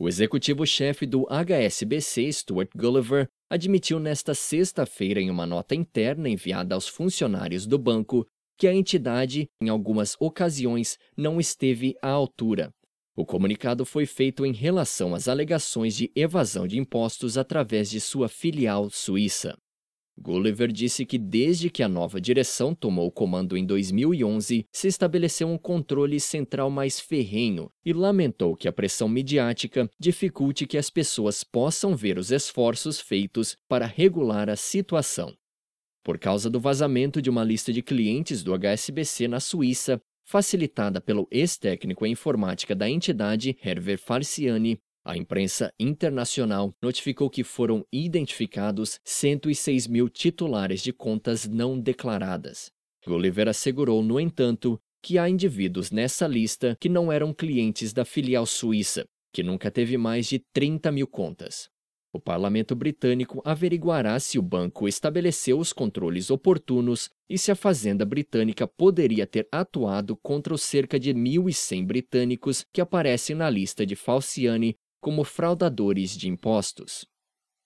O executivo-chefe do HSBC, Stuart Gulliver, admitiu nesta sexta-feira em uma nota interna enviada aos funcionários do banco que a entidade, em algumas ocasiões, não esteve à altura. O comunicado foi feito em relação às alegações de evasão de impostos através de sua filial suíça. Gulliver disse que desde que a nova direção tomou o comando em 2011, se estabeleceu um controle central mais ferrenho e lamentou que a pressão midiática dificulte que as pessoas possam ver os esforços feitos para regular a situação. Por causa do vazamento de uma lista de clientes do HSBC na Suíça, facilitada pelo ex-técnico em informática da entidade, Hervé Farciani, a imprensa internacional notificou que foram identificados 106 mil titulares de contas não declaradas. Gulliver assegurou, no entanto, que há indivíduos nessa lista que não eram clientes da filial suíça, que nunca teve mais de 30 mil contas. O parlamento britânico averiguará se o banco estabeleceu os controles oportunos e se a Fazenda Britânica poderia ter atuado contra os cerca de 1.100 britânicos que aparecem na lista de Falciani como fraudadores de impostos.